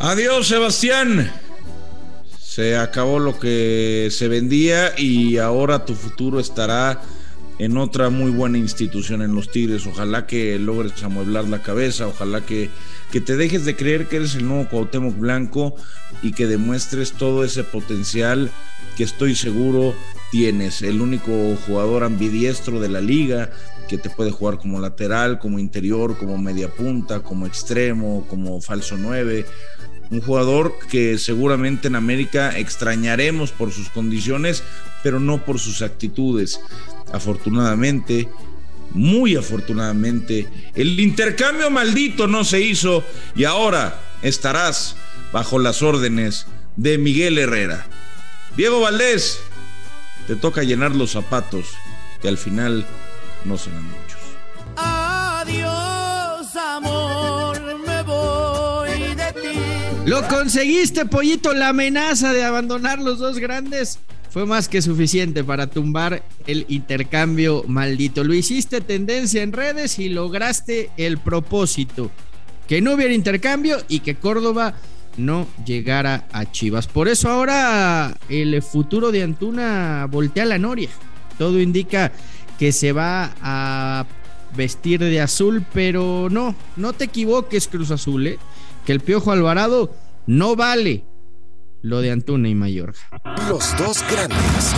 Adiós, Sebastián. Se acabó lo que se vendía y ahora tu futuro estará en otra muy buena institución en los Tigres. Ojalá que logres amueblar la cabeza, ojalá que, que te dejes de creer que eres el nuevo Cuauhtémoc Blanco y que demuestres todo ese potencial que estoy seguro tienes. El único jugador ambidiestro de la liga que te puede jugar como lateral, como interior, como media punta, como extremo, como falso 9. Un jugador que seguramente en América extrañaremos por sus condiciones, pero no por sus actitudes. Afortunadamente, muy afortunadamente, el intercambio maldito no se hizo y ahora estarás bajo las órdenes de Miguel Herrera. Diego Valdés, te toca llenar los zapatos, que al final no serán muchos. Adiós, amor, me voy de ti. Lo conseguiste, pollito. La amenaza de abandonar los dos grandes fue más que suficiente para tumbar el intercambio maldito. Lo hiciste tendencia en redes y lograste el propósito. Que no hubiera intercambio y que Córdoba no llegara a Chivas. Por eso ahora el futuro de Antuna voltea la noria. Todo indica que se va a vestir de azul, pero no, no te equivoques, Cruz Azul, ¿eh? que el Piojo Alvarado no vale lo de Antuna y Mayorga. Los dos grandes.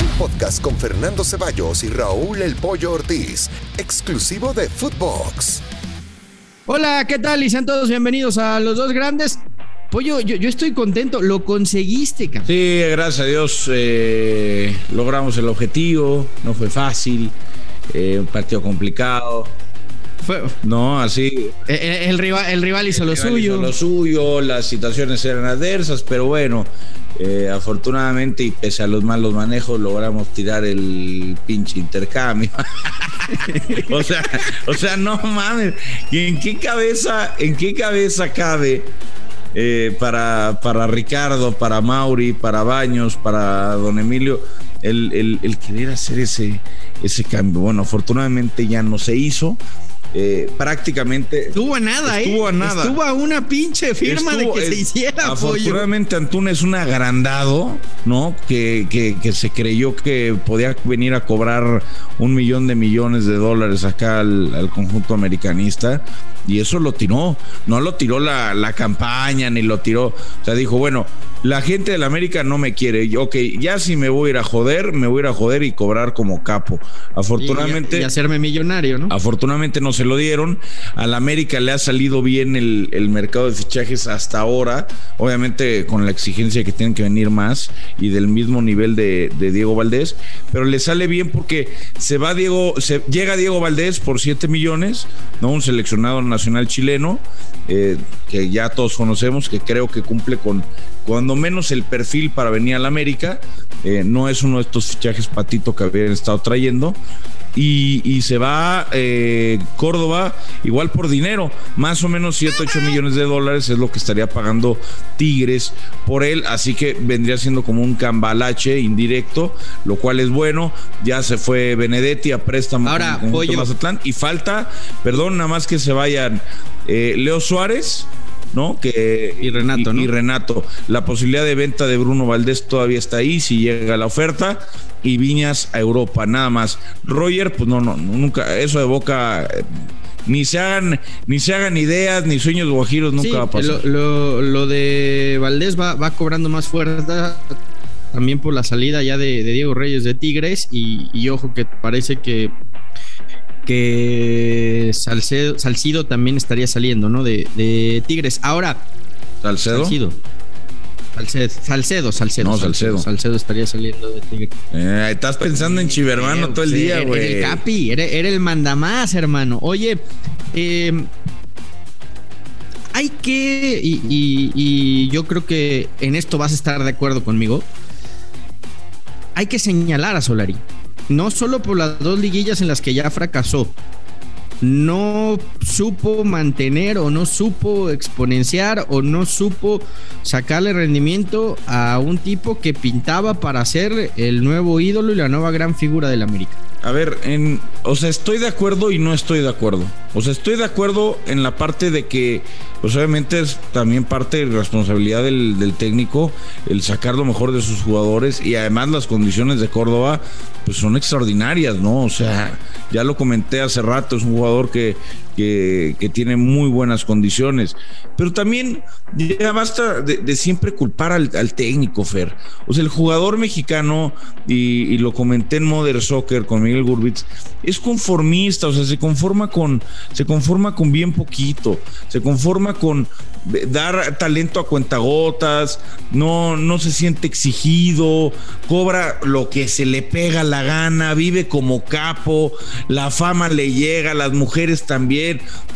Un podcast con Fernando Ceballos y Raúl El Pollo Ortiz, exclusivo de Footbox. Hola, ¿qué tal? Y sean todos bienvenidos a Los Dos Grandes. Pollo, yo, yo estoy contento, lo conseguiste, cabrón. Sí, gracias a Dios eh, logramos el objetivo, no fue fácil, eh, un partido complicado. Fue- No, así. eh, eh, el, rival, el rival hizo lo el rival suyo. hizo Lo suyo, las situaciones eran adversas, pero bueno, eh, afortunadamente y pese a los malos manejos logramos tirar el pinche intercambio. o sea, o sea, no mames, ¿y ¿en qué cabeza, en qué cabeza cabe eh, para, para Ricardo, para Mauri, para Baños, para Don Emilio, el, el- el querer hacer ese, ese cambio? Bueno, afortunadamente ya no se hizo. Eh, prácticamente Estuvo a nada, ¿eh? Estuvo a nada. Estuvo a una pinche firma Estuvo- de que se hiciera, pollo. Afortunadamente Antuna es un agrandado, ¿no? Que, que- que se creyó que podía venir a cobrar un millón de millones de dólares acá al, al conjunto americanista. Y eso lo tiró. No lo tiró la, la campaña, ni lo tiró. O sea, dijo, bueno, la gente del América no me quiere. Ok, ya si me voy a ir a joder, me voy a ir a joder y cobrar como capo. Afortunadamente. Y, y hacerme millonario, ¿no? Afortunadamente no se lo dieron. Al América le ha salido bien el, el mercado de fichajes hasta ahora. Obviamente con la exigencia que tienen que venir más y del mismo nivel de, de Diego Valdés. Pero le sale bien porque se va Diego, se, llega Diego Valdés por 7 millones, ¿no? Un seleccionado nacional chileno, eh, que ya todos conocemos, que creo que cumple con cuando menos el perfil para venir al América. Eh, no es uno de estos fichajes patito que habían estado trayendo. Y, y se va eh, Córdoba igual por dinero, más o menos 7, 8 millones de dólares es lo que estaría pagando Tigres por él, así que vendría siendo como un cambalache indirecto, lo cual es bueno, ya se fue Benedetti a préstamo Ahora, con. Mazatlán y falta, perdón, nada más que se vayan eh, Leo Suárez, ¿no? Que, Y Renato, ¿no? y Renato. La posibilidad de venta de Bruno Valdés todavía está ahí si llega la oferta. Y Viñas a Europa, nada más. Roger, pues no, no, nunca, eso de boca, eh, ni se hagan, ni se hagan ideas, ni sueños guajiros, nunca Sí, va a pasar. Lo, lo- lo de Valdés va, va cobrando más fuerza también por la salida ya de, de Diego Reyes de Tigres y, y ojo que parece que que Salcedo, Salcido también estaría saliendo, ¿no? De, de Tigres. Ahora, Salcedo. Salcido. Salcedo, Salcedo, Salcedo. No, Salcedo. Salcedo estaría saliendo de Tigres. Eh, estás pensando en Chivermano todo el Sí, día, era güey. El Capi, era, era el mandamás, hermano. Oye, eh, hay que, y, y- y yo creo que en esto vas a estar de acuerdo conmigo, hay que señalar a Solari. No solo por las dos liguillas en las que ya fracasó, no supo mantener o no supo exponenciar o no supo sacarle rendimiento a un tipo que pintaba para ser el nuevo ídolo y la nueva gran figura del América. A ver, en, o sea, estoy de acuerdo y no estoy de acuerdo. O sea, estoy de acuerdo en la parte de que, pues obviamente es también parte de responsabilidad del, del técnico el sacar lo mejor de sus jugadores y además las condiciones de Córdoba, pues son extraordinarias, ¿no? O sea, ya lo comenté hace rato, es un jugador que, que, tiene muy buenas condiciones. Pero también ya basta de, siempre culpar al, técnico, Fer. O sea, el jugador mexicano, y, lo comenté en Modern Soccer con Miguel Gurbitz, es conformista, o sea, se conforma con, se conforma con bien poquito, se conforma con dar talento a cuentagotas, no, no se siente exigido, cobra lo que se le pega la gana, vive como capo, la fama le llega, las mujeres también,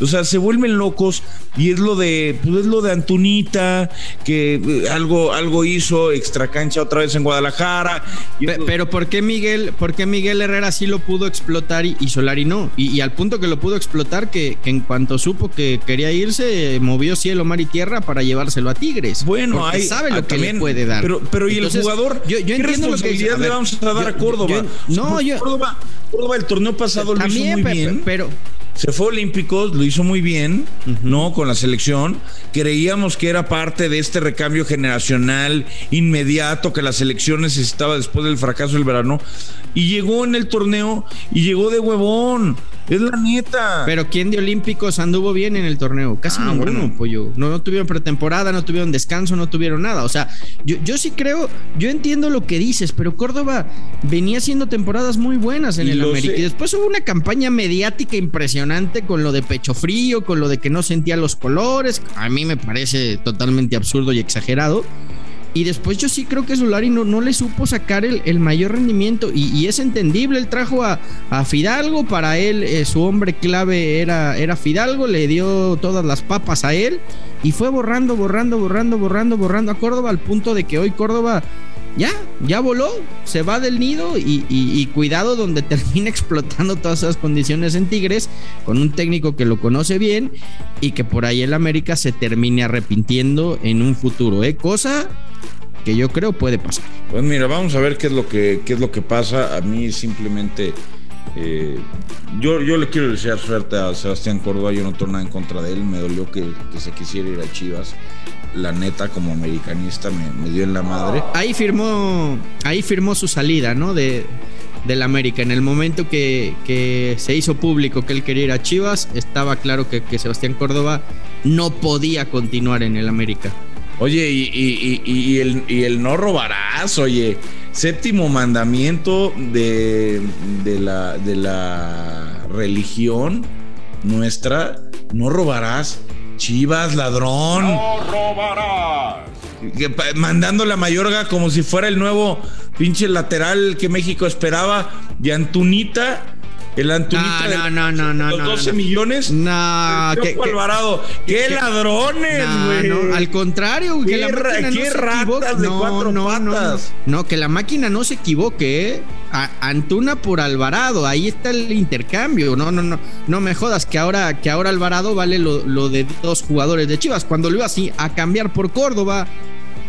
o sea, se vuelven locos y es lo de, pues es lo de Antunita, que eh, algo, algo hizo extra cancha otra vez en Guadalajara. Pero, pero ¿por qué Miguel, por qué Miguel Herrera sí lo pudo explotar y, y Solari no? Y, y, al punto que lo pudo explotar, que, que en cuanto supo que quería irse, movió cielo, mar y tierra para llevárselo a Tigres. Bueno, hay, sabe lo que también, le puede dar. Pero, pero Entonces, y el jugador, yo, yo ¿qué entiendo lo que responsabilidad le vamos a dar yo- a Córdoba? yo- no, Pues yo- Córdoba, Córdoba el torneo pasado lo hizo muy bien. pero Se fue a Olímpicos, lo hizo muy bien, ¿no? Con la selección. Creíamos que era parte de este recambio generacional inmediato que la selección necesitaba después del fracaso del verano. Y llegó en el torneo y llegó de huevón. Es la neta. Pero ¿quién de Olímpicos anduvo bien en el torneo? Casi Ah, ninguno, bueno. pollo. No, no tuvieron pretemporada, no tuvieron descanso, no tuvieron nada. O sea, yo, yo sí creo, yo entiendo lo que dices, pero Córdoba venía haciendo temporadas muy buenas en Y el América. sé. Y después hubo una campaña mediática impresionante con lo de pecho frío, con lo de que no sentía los colores. A mí me parece totalmente absurdo y exagerado. Y después yo sí creo que Solari no, no le supo sacar el, el mayor rendimiento y, es entendible, él trajo a, a Fidalgo, para él eh, su hombre clave era, era Fidalgo, le dio todas las papas a él y fue borrando, borrando, borrando, borrando, borrando a Córdoba al punto de que hoy Córdoba ya, ya voló, se va del nido y, cuidado donde termina explotando todas esas condiciones en Tigres con un técnico que lo conoce bien y que por ahí el América se termine arrepintiendo en un futuro, ¿eh? Cosa que yo creo puede pasar. Pues mira, vamos a ver qué es lo que, qué es lo que pasa. A mí simplemente. eh, yo, yo le quiero desear suerte a Sebastián Córdoba. Yo no tengo nada en contra de él. Me dolió que, que se quisiera ir a Chivas. La neta, como americanista, me, me dio en la madre. Ahí firmó, ahí firmó su salida, ¿no? De, del América. En el momento que, que se hizo público que él quería ir a Chivas, estaba claro que, que Sebastián Córdoba no podía continuar en el América. Oye, y, y- y- y el, y el no robarás, oye. Séptimo mandamiento de, de, la, de la religión nuestra: no robarás. Chivas, ladrón. No robarás. Mandando la Mayorga como si fuera el nuevo pinche lateral que México esperaba. Y Antunita, el Antunita No, no, no, no, no, los no, 12 no. millones. No, que- Alvarado. ¡Qué ladrones, güey! al contrario, que la máquina no ratas equivoque. de No, cuatro no, no, patas. no, que la máquina no se equivoque, ¿eh? Antuna por Alvarado, ahí está el intercambio. No, no, no, no me jodas que ahora, que ahora Alvarado vale lo, lo de dos jugadores de Chivas, cuando lo iba así a cambiar por Córdoba.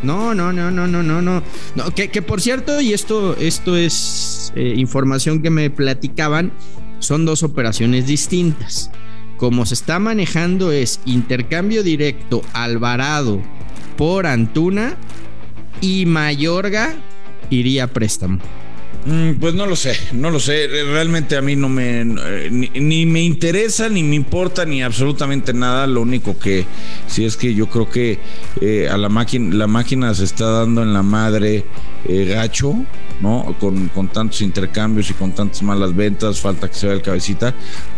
No, no, no, no, no, no, no. no que, que por cierto, y esto, esto es eh, información que me platicaban, son dos operaciones distintas. Como se está manejando es intercambio directo Alvarado por Antuna y Mayorga iría a préstamo. Mm, Pues no lo sé, no lo sé. Realmente a mí no me. eh, Ni, me interesa, ni me importa, ni absolutamente nada. Lo único que sí es que yo creo que eh, a la máquina, la máquina se está dando en la madre eh, gacho, ¿no? Con, con tantos intercambios y con tantas malas ventas, falta que se vea el cabecita.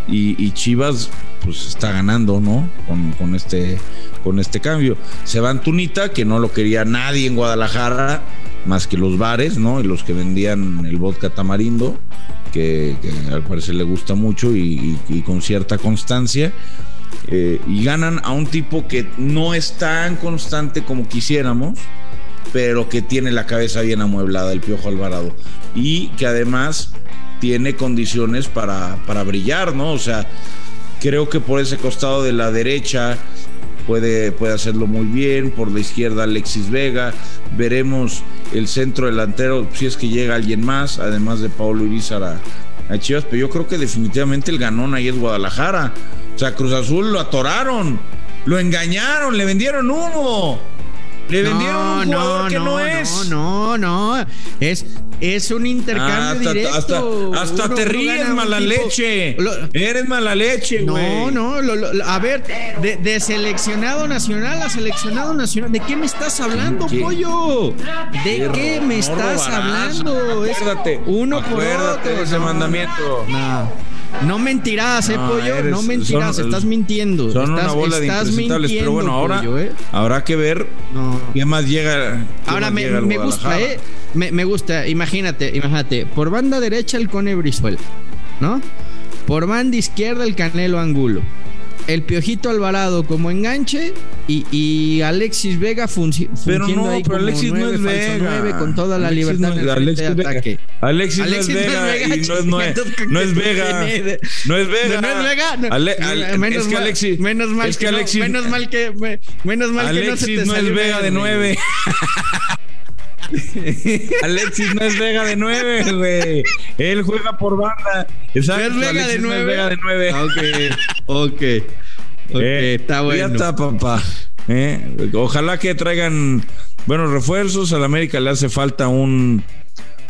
Y, Chivas, pues está ganando, ¿no? Con, con este, con este cambio. Se va Antunita, que no lo quería nadie en Guadalajara más que los bares, ¿no? Y los que vendían el vodka tamarindo, que, al parecer le gusta mucho y con cierta constancia. Eh, y ganan a un tipo que no es tan constante como quisiéramos, pero que tiene la cabeza bien amueblada, el Piojo Alvarado. Y que además tiene condiciones para, para brillar, ¿no? O sea, Creo que por ese costado de la derecha puede, puede hacerlo muy bien. Por la izquierda, Alexis Vega. Veremos el centro delantero si es que llega alguien más, además de Paulo Irizar a, a Chivas. Pero yo creo que definitivamente el ganón ahí es Guadalajara. O sea, Cruz Azul lo atoraron, lo engañaron, le vendieron humo. Le vendieron un jugador que no, es. No, no, no. Es, es un intercambio hasta, directo. Hasta, hasta te ríes, mala leche. Lo- Eres mala leche, güey. no, no, lo- lo- a ver, de, de seleccionado nacional a seleccionado nacional, ¿de qué me estás hablando, ¿Qué? pollo? ¿De qué me No estás hablando? Acuérdate. uno por acuérdate otro. de ese no, mandamiento. No. No mentirás, eh, No, pollo. eres- no mentirás, son- estás mintiendo. Son estás, una bola de impresentables, pero bueno, ahora pollo, eh. habrá que ver No. qué más llega. qué Ahora más me, llega me gusta. ¿eh? Me, me gusta, imagínate, imagínate. Por banda derecha el Cone Brizuela, ¿no? Por banda izquierda el Canelo Angulo. El Piojito Alvarado como enganche y, y Alexis Vega funci- Pero fungiendo no, ahí pero como Alexis no es Vega. nueve, con toda la Alexis libertad no en el frente Alexis de Vega. ataque. Alexis, Alexis no es Vega, no es, entonces, no es ¿qué Vega. No es Vega. No, es Vega. Ale- menos es que mal- Alexis. Menos mal es que que, no, Alexis. menos mal que me- menos mal que no se Alexis te no es Vega de nueve. Alexis no es Vega de nueve, güey. Él juega por banda. Exacto. ¿No es Vega Alexis de no es nueve? Vega de nueve. Ah, Ok, ok. Ok, Eh, está bueno. Ya está, papá. Eh, Ojalá que traigan buenos refuerzos. Al América le hace falta un,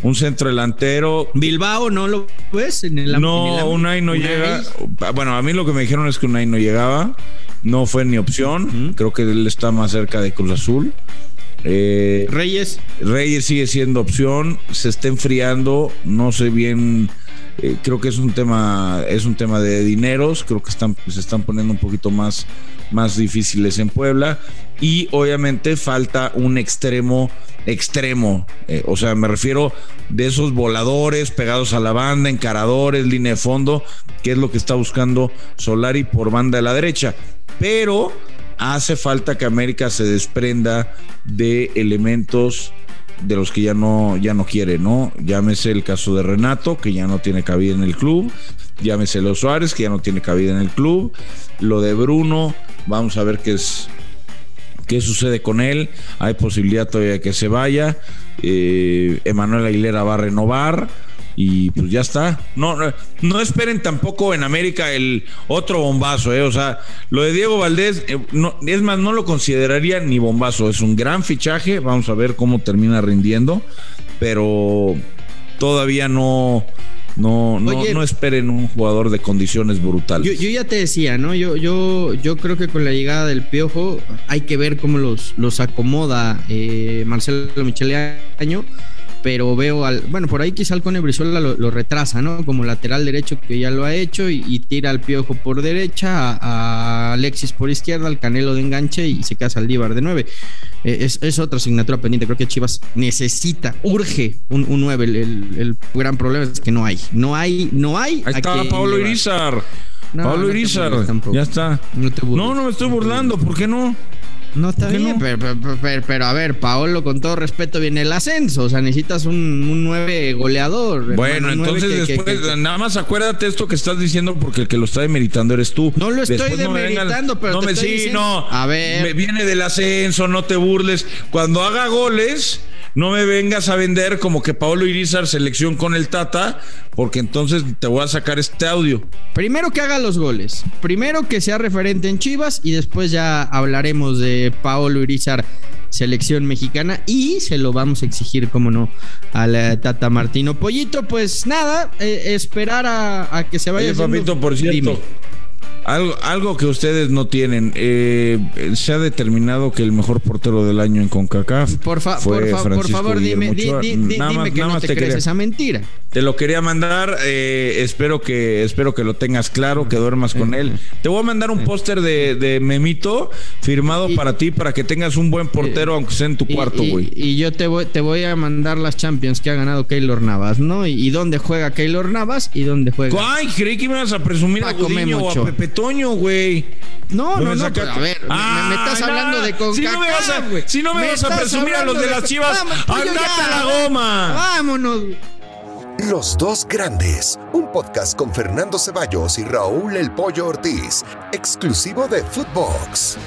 un centro delantero. Bilbao, ¿no lo ves? En el, No, en el- Unai no Unai. llega. Bueno, a mí lo que me dijeron es que Unai no llegaba. No fue ni opción. Creo que él está más cerca de Cruz Azul. Eh, Reyes. Reyes sigue siendo opción, se está enfriando, no sé bien, eh, creo que es un tema, es un tema de dineros, creo que están, se están poniendo un poquito más, más difíciles en Puebla y obviamente falta un extremo, extremo, eh, o sea, me refiero de esos voladores pegados a la banda, encaradores, línea de fondo, que es lo que está buscando Solari por banda de la derecha, pero hace falta que América se desprenda de elementos de los que ya no, ya no quiere, ¿no? Llámese el caso de Renato, que ya no tiene cabida en el club. Llámese los Suárez, que ya no tiene cabida en el club. Lo de Bruno, vamos a ver qué es. ¿Qué sucede con él? Hay posibilidad todavía que se vaya. Eh, Emanuel Aguilera va a renovar. Y pues ya está. No, no, no esperen tampoco en América el otro bombazo, ¿eh? O sea, lo de Diego Valdés, eh, no, es más, no lo consideraría ni bombazo. Es un gran fichaje. Vamos a ver cómo termina rindiendo. Pero todavía no, no, no, Oye. no esperen un jugador de condiciones brutales. Yo, yo ya te decía, ¿no? Yo, yo, yo creo que con la llegada del Piojo hay que ver cómo los, los acomoda eh, Marcelo Michele Año. Pero veo al. Bueno, por ahí quizá el Cone Brizuela lo, lo retrasa, ¿no? Como lateral derecho que ya lo ha hecho y, y tira al Piojo por derecha, a, a Alexis por izquierda, al Canelo de enganche y se queda Saldívar de nueve. Eh, es, es otra asignatura pendiente. Creo que Chivas necesita, urge un, un 9. El, el- el gran problema es que no hay. No hay, no hay. Ahí está Pablo. Irizar. No, Pablo no Irizar. Ya está. No te. No, no me estoy burlando. ¿Por qué no? No está ¿Por qué bien, no? Pero, pero- pero- pero, a ver, Paolo, con todo respeto, viene el ascenso. O sea, necesitas un, un 9 goleador. Bueno, hermano, entonces que- después, que- nada más acuérdate esto que estás diciendo porque el que lo está demeritando eres tú. No lo estoy Después me demeritando, pero no te me estoy sí, diciendo- no. A ver. Me viene del ascenso, no te burles. Cuando haga goles, no me vengas a vender como que Pablo Irizar selección con el Tata, porque entonces te voy a sacar este audio. Primero que haga los goles. Primero que sea referente en Chivas y después ya hablaremos de Paolo Irizar, selección mexicana. Y se lo vamos a exigir, como no, a la Tata Martino. Pollito, pues nada, eh, esperar a, a que se vaya. Oye, papito, por cierto, Dime. Algo, algo que ustedes no tienen. eh, se ha determinado que el mejor portero del año en CONCACAF Por, fa- fue por, fa- por favor, dime, di- Guillermo di- Nada dime más- que nada no más te, te crees quería- esa mentira. Te lo quería mandar, eh, espero que espero que lo tengas claro, que duermas con él. Te voy a mandar un póster de, de Memito firmado Y- para ti para que tengas un buen portero aunque sea en tu cuarto, güey. y yo te voy, te voy a mandar las Champions que ha ganado Keylor Navas, ¿no? Y, dónde juega Keylor Navas y dónde juega. Ay, creí que me ibas a presumir a Paco Gudiño Memo o a. Pepe Toño, güey. No, no, no, pero a ver, me- me, me estás Ah, hablando nada. de CONCACAF, Si no me vas a, güey. si no me vas a estás presumir a los de las chivas, Vamos, pollo, andate ya. a la goma. Vámonos. Los dos grandes, un podcast con Fernando Ceballos y Raúl El Pollo Ortiz, exclusivo de Footbox.